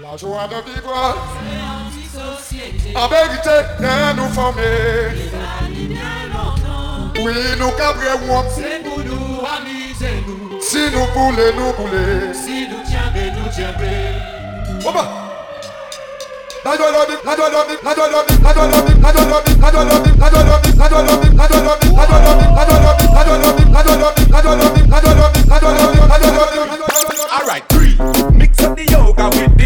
La joie de vivre En vérité, rien nous former Oui, nous C'est pour nous, amusez-nous Si nous voulons, nous voulons Si nous tiendrons, nous tiendrons Bon bah la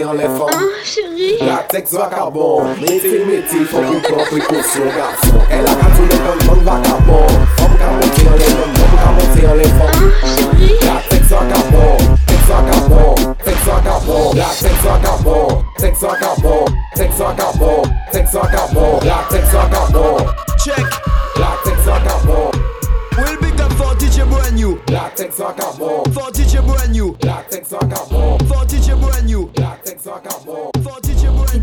c'est en les femmes. Ah, chérie. Latex vagabond, métier, métier, faut qu'il prenne précaution, garçon. Elle a qu'à tous les bonnes bonnes vagabonds. Femme qu'à monter en les bonnes, femme qu'à monter en les femmes. Ah, chérie. Latex vagabond, sex vagabond, sex vagabond, latex vagabond, sex vagabond, sex vagabond, sex vagabond, latex vagabond. Check. Latex vagabond. We'll big up for DJ brand new. Latex vagabond. For DJ brand new. Latex vagabond. For DJ brand new.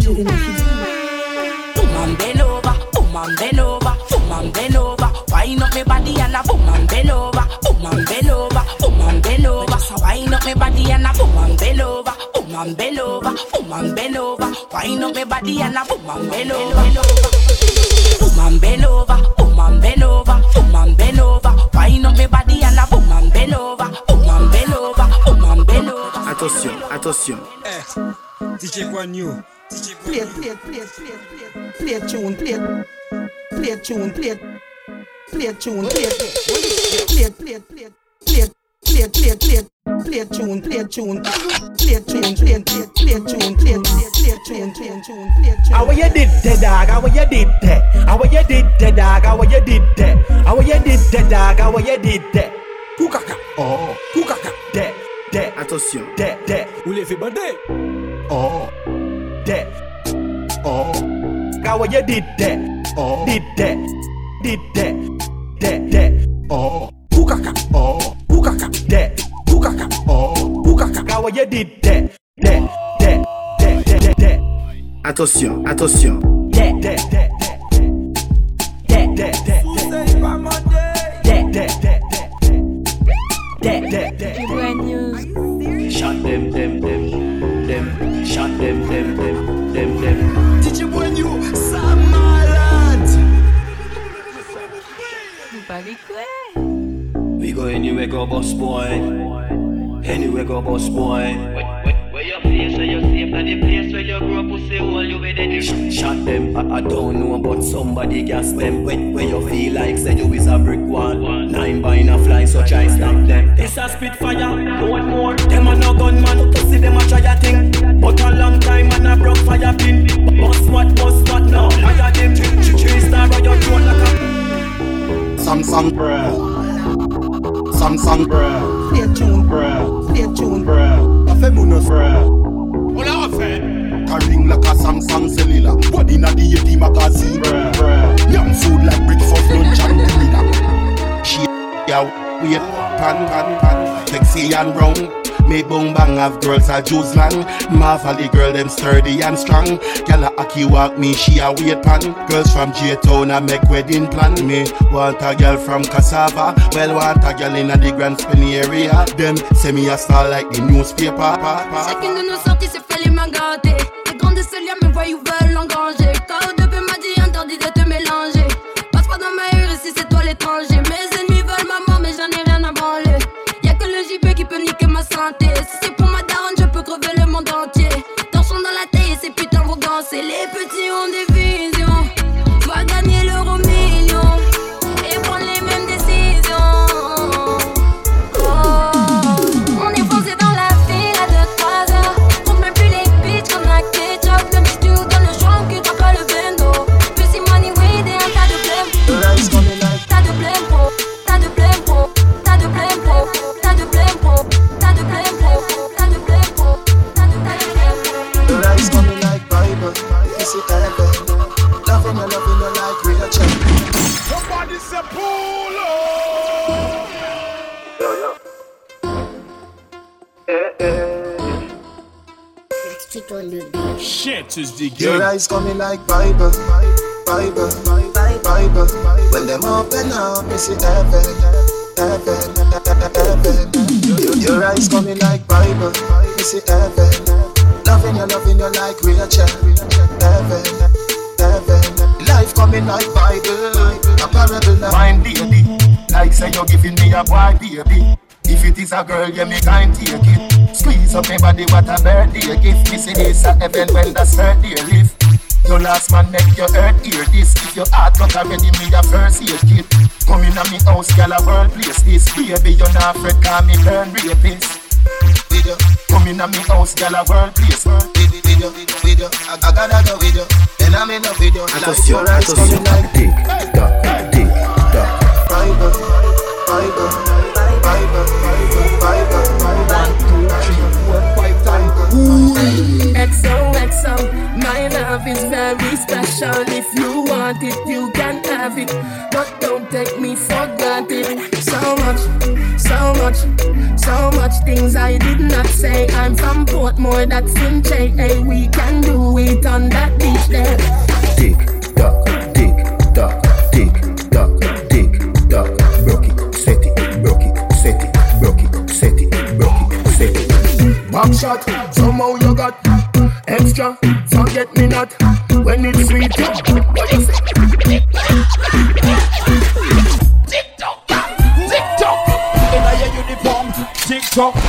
DJ brand new. Boom and bend over, boom and bend over, boom and bend over. Wind up me body and a boom and bend over, boom and bend over, boom and bend over. Just wind up me body and a boom and bend over, boom and bend over, boom and bend over. Wind up me body and a boom and bend over. Boom and bend over, boom and bend over, boom and bend over. Wind up me body and a boom and bend over, boom and bend over, boom and bend over. Attention, attention. Eh, DJ brand new. Play play play play play. Play tune, play. Play tune, play. Play tune, play. Play play play. Play play play play. Play tune, play tune. Play tune, play play. Play tune, play play. Play tune, play tune, play tune. How you did that, dog? How you did that? How you did that, dog? How you did that? How you did that, dog? How you did that? Kukaka, oh, kukaka, that, that, Attention. that, that, Ou les fait oh, that, oh. How you did that? Oh, did that, did that, that, that, oh, kukaka, oh, kukaka, that, kukaka, oh, kukaka. How you did that? That, that, that, that, that, that. Attention, attention. that, that, that, that, that, that, that, that, that, that, that, that, that, that, Brand new. Shot them, them, them, We go anywhere, go boss boy. Anywhere, go boss boy. Where your face, where you safe, and the place where you grow up, pussy hole, you with the Shot them, I, I don't know, but somebody gas them. Where, where you feel like, say you is a brick wall. Nine by a fly, so try stop them. It's a spitfire, what more? Them a no gunman, pussy them a try a thing. But a long time, man a broke fire pin. Boss what, boss what now? I got them three, three, three star. I got one like a Samsung, bruh. Samsung, bruh. Stay tuned, bruh. Stay tuned, bruh. Afẹ́ mu nọ bruh. Ó lọ́wọ́ fẹ́. Carrying like a Samsung cellular. Body in a D80 magazine, bruh. bruh. Yum food like breakfast, lunch and dinner. She out, we pan, pan, pan. Sexy and round. Me boom bang have girls a Jews land. Marvel the girl them sturdy and strong. Gyal a aki walk me, she a wait pan. Girls from J Town a make wedding plan. Me want a girl from Cassava. Well want a girl in a the Grand Spinny area. Them say me a star like the newspaper. Pa, pa. Chacune de nos sorties se fait les mains gâtées. Les grands de ce lien me voient ou veulent engranger. Your game. eyes coming like Bible, Bible, Bible. When them open up, you see heaven, heaven, heaven. Your, eyes coming like Bible, you see heaven. Loving you, loving you like Rachel, heaven, heaven. Life coming like Bible, a parable Fine lady, like say you're giving me a boy baby. If it is a girl, you me kind take it. Squeeze up my body, what a birthday gift. This a heaven when the third day lift. Your last man make your earth hear this. If your heart not already me a first aid kit. Come in a me house, girl a world place this. Baby, you're not afraid, call me burn rapist. video, Come in a me house, girl a world place. video, video, video. I, I gotta go video, and I'm in a video. Like Attention, your eyes coming like Tic, tac, tic, tac. Bible, Bible, Bible, Bible, Bible. XOXO, my love is very special. If you want it, you can have it. But don't take me for granted. So much, so much, so much things I did not say. I'm from Portmore, that's in J. Hey, we can do it on that beach there. Tic, tac, tic, tac, tic, tac, tic, tac. Broke it, set it, broke it, set it, broke it, set it, broke it, set it. Back shot, somehow you got extra. Forget me not when it's sweet. What you say? In a uniform. Somebody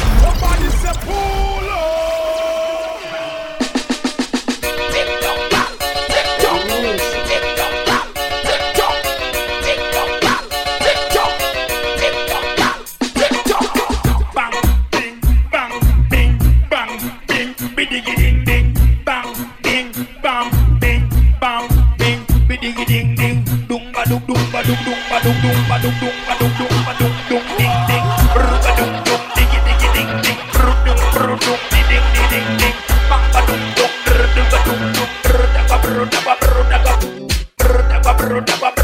Rudababa.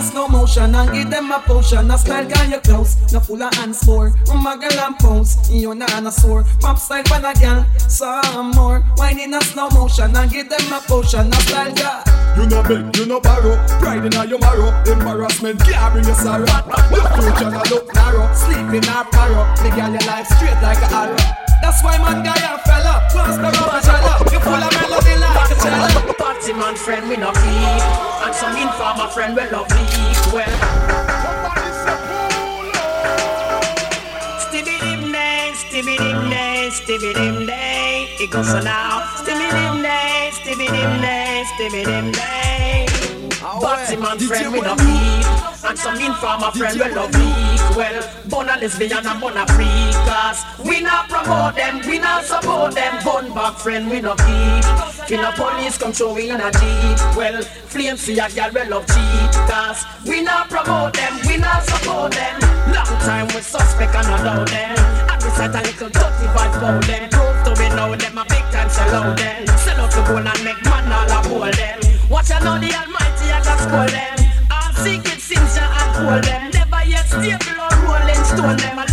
A slow motion and give them a potion. A style girl you close, no full of hands for Muggle and pose, you not on a sore. Pop style pan a girl, some more. Wine in a slow motion and give them a potion. A style girl You no beg, you no borrow. Pride in your marrow. Embarrassment can't bring you sorrow. Your future no look narrow. Sleep in our parrot, me girl your life straight like a arrow That's why man guy a fella, close the rubber jello You full of melody like a cello. Party man friend we no keep And some informer friend we love leak Well dim day, stibby dim day, stibby dim day. It goes so now. Dim day, stibby dim day, stibby dim day. Party man friend we no keep And some informer friend we love leak Well, bona lesbian and bona freak Cause we not promote them, we not support them. Bun back friend we no keep. Kill a police show we in a jeep Well, flame see a girl we love cheat. Cause we not promote them, we not support them. Long time we suspect and not know them. And we set a little dirty vibe for them. Prove to me now them a big time out them. Sell out to gold and make man all a hold them. Watch out now the almighty I just call them. All secret sins ya unfold them. Never yet stable or rolling stone them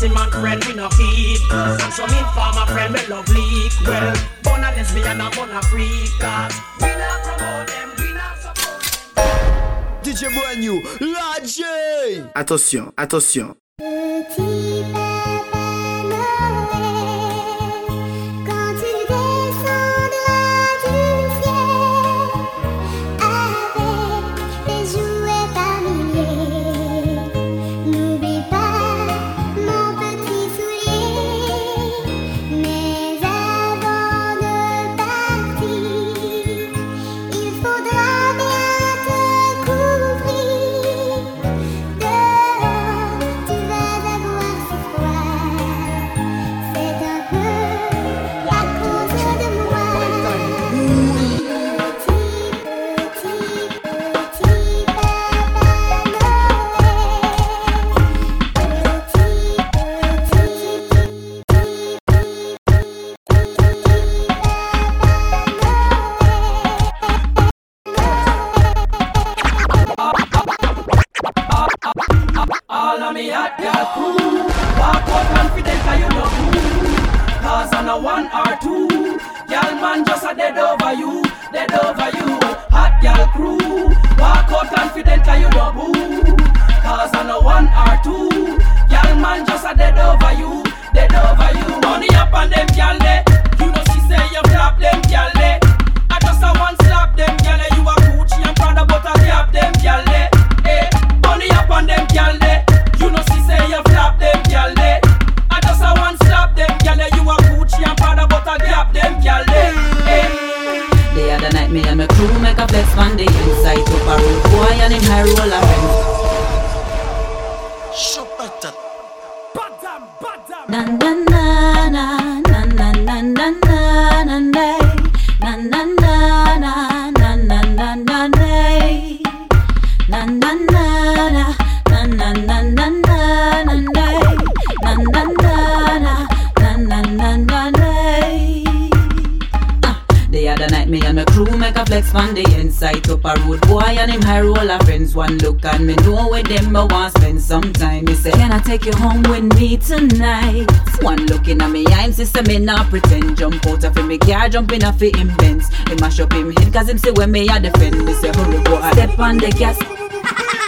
them Batty man friend we no keep And some informer friend we love leak Well, born a lesbian and born a freak Cause we not promote them, we not support DJ la J. Attention, attention. Petit man just a dead over you, dead over you. Hot girl crew, walk out confident cause you know boo. Cause I a one or two, girl man just a dead over you, dead over you. Money up on them girl they, you know she say you flop them girl they. I just a one slap them girl you a Gucci and Prada but I grab them girl they. Eh, money up on them girl they, Other night me and my crew make a flex on the inside Up a road boy and him high roller friends Na na na from the inside Up a road boy and him high roller friends One look and me. Know with them I want spend some time. Me say, can I take you home with me tonight? One looking at me, I'm sister, me not pretend. Jump out of me car, jump in fi him Benz. He mash up him head cause him say when me a defend? Me say, hurry go ahead. Step on the gas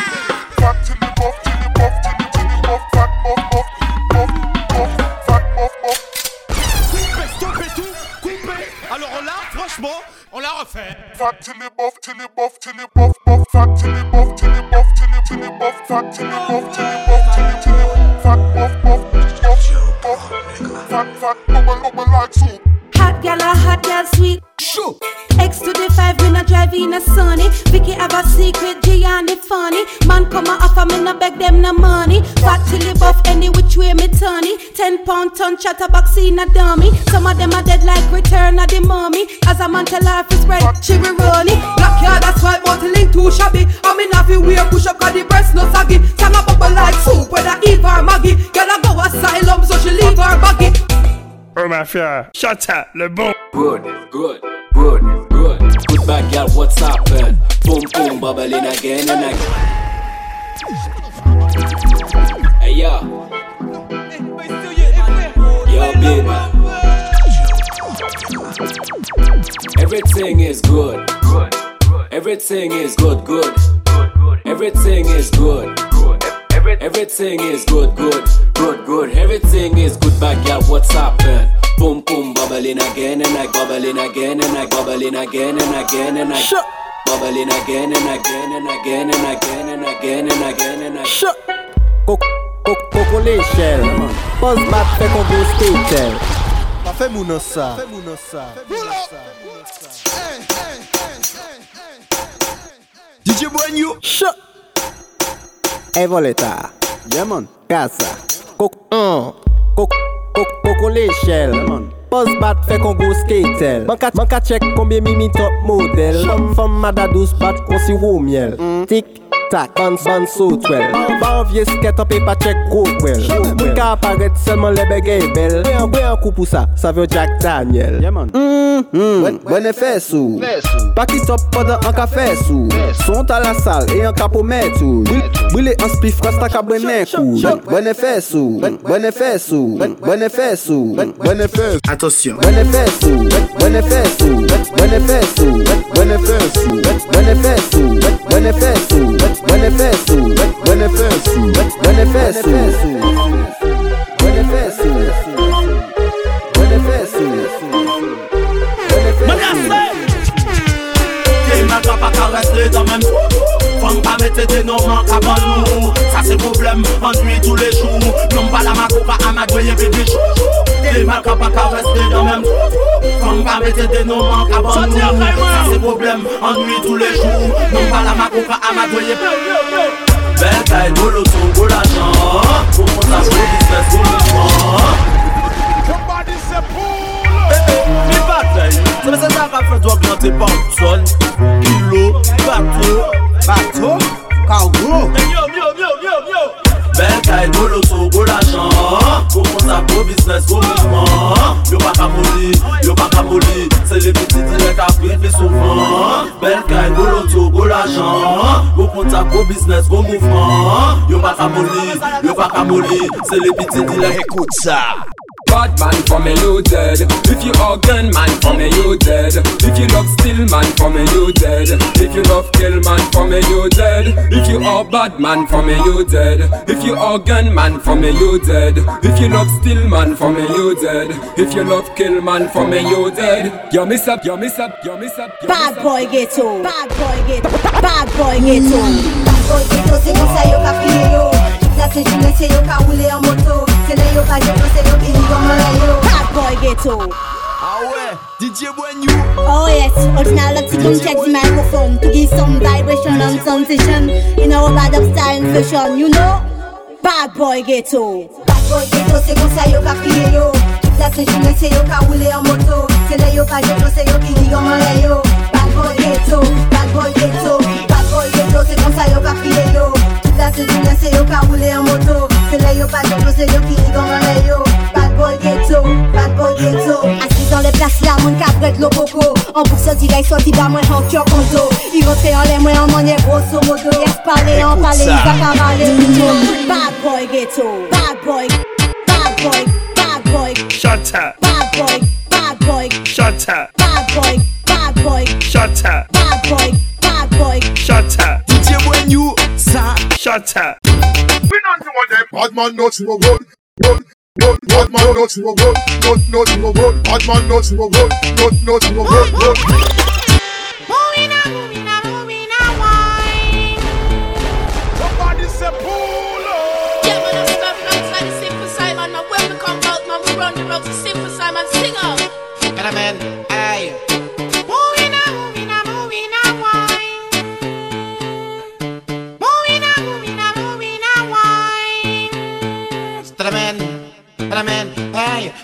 Fat till it buff, till it buff, till it buff, buff. Fat till it buff, till it buff, till it, till it buff. Fat till it buff, till me not drive a sunny. Vicky have a secret, Gianni funny. Man come a offer, me no beg them no money. Fat till it buff, any which way me turny. Ten pound ton chatterbox in a dummy. Some of them are dead like return of the mummy. As a man tell her fi spread, she be running. Black yard asphalt, but the link too shabby. I mean, have you wear push up, cause the breast no saggy. Sang a bubble like soup, whether Eve or Maggie. Girl, I go asylum, so she leave her baggy. Oh my ma fière, Chata, le bon. Good, good, good, good. Bad girl, what's happened? Boom, boom, bubbling again and again. Hey, yo. Yo, baby. Everything is good. Everything is good, good. Good. Everything is good. Everything is good, good, good, good. Everything is good, bad girl. What's happened? Boom, boom, bubbling again and I bubbling again and I bubbling again and again and I bubbling again and again and again and again and again and again and again. Coco l'échelle Pose bat fait qu'on go skater Pas fait moun ça. DJ Boignou Shut Hey Voleta Yeah man Casa Coco uh. Koko le shell. Boss bat fe kon go skatel Man ka chek konbyen mi mi top model Fom fom mada dos bat kon si wou miel Tik tak, ban ban sot wel Ban vie sket an pe pa chek kote wel Mwen ka aparet selman lebe gey bel Mwen an kou pou sa, sa vyo Jack Daniel Mwen e fes ou Pakisop padan an ka fes ou Sont a la sal e an ka pou met ou Bwile an spif rasta ka bwenen kou Mwen e fes ou Mwen e fes ou Mwen e fes ou Mwen e fes ou Atosyon Mwen e fes ou Mwen e fes ou Mwen e fes ou Mwen e fes ou Mwen e fes ou Mwen e fes ou manifesto, manifesto, manifesto, manifesto, manifesto, manifesto. Kèmè dwa pa karesle dan men. Fang pa mette denon man kaban nou. Sa se problem, anwi tou le chou. Non pa la makou pa amadweye bebe chou. Li man ka pa ka reste de nou man ka ban se problem, tou le Non ka Bel kay jan Pou moun sa moun se batay, se ka kilo, bato Bato, Yo yo yo yo yo. Bel kay, go loto, go lachan Go kontak, go bisnes, go mouvman Yo pa ka moli, yo pa ka moli Se le piti direk apri fe souvan Bel kay, go loto, go lachan Go kontak, go bisnes, go bon mouvman Yo pa ka moli, yo pa ka moli Se le piti direk Ekout sa Bad man for me you dead. If you organ man for me you dead. If you love still man for me you dead. If you love kill man for me you dead. If you are bad man for me you dead. If you organ man for me you dead. If you love still man for me you dead. If you love kill man for me you dead. You miss up, you miss up, you miss up Bad boy ghetto, bad boy ghetto, bad boy ghetto. Mm. Bad boy ghetto, c'est comme ça yo ka crié yo. Ça c'est journée, c'est yo ka roulé en moto. C'est là yo ka jeté, c'est yo qui dit comment là yo. Bad boy ghetto. Ah ouais, DJ Boignou Oh yes, original love to come check the microphone to give some vibration and sensation in our bad up style and fashion, you know? Bad boy ghetto. Bad boy ghetto, c'est comme ça yo ka crié yo. Ça c'est journée, c'est yo ka roulé en moto. C'est là yo ka jeté, c'est yo qui dit comment là yo. Bad boy ghetto, bad boy ghetto, bad boy ghetto, c'est comme ça yo ka crié yo. Ça c'est journée, c'est yo ka en moto. C'est là yo jeté, c'est yo là yo. Bad boy ghetto, bad boy ghetto. Assis dans les places là, mon cap le coco. En bourse direct, sorti bas, moi en cœur conto. Il rentre en l'air, moi en manière grosso modo. Yes, parler, en parler, il va pas parler. Bad boy ghetto, bad boy, bad boy, bad boy. Shut up. Bad boy, Ça Shut up. We not know them. Bad man not no good. Good. Good. Bad man not no good. Not not no good. Bad man not no good. Not not no good. Good. Somebody say pull up. Yeah, man, I'm stepping outside the Simple Simon. Now when we come out, man, we run the road to Simple Simon. Sing up. Get a man,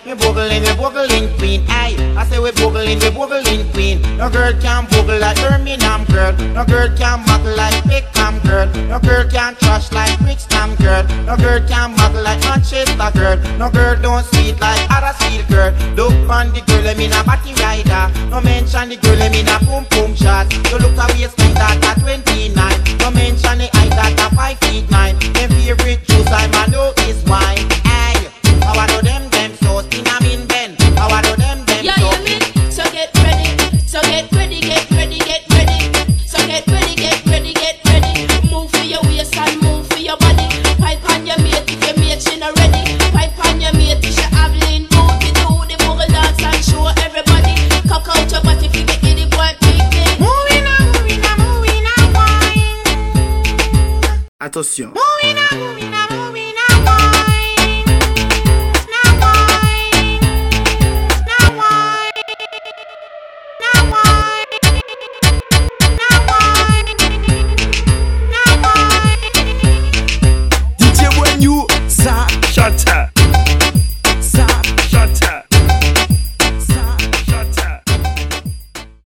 We boogling, we boogling queen, aye. I say we boogling, we boogling queen. No girl can boogle like Birmingham girl. No girl can muggle like Peckham girl. No girl can trash like Brixton girl. No girl can muggle like Manchester girl. No girl don't sweet like Huddersfield girl. Look on the girl, I mean a body rider. No mention the girl, I mean a boom boom shot. You look a waistline that at 29. No mention the height that a 5 feet 9. Them favorite juice I man know is wine. On,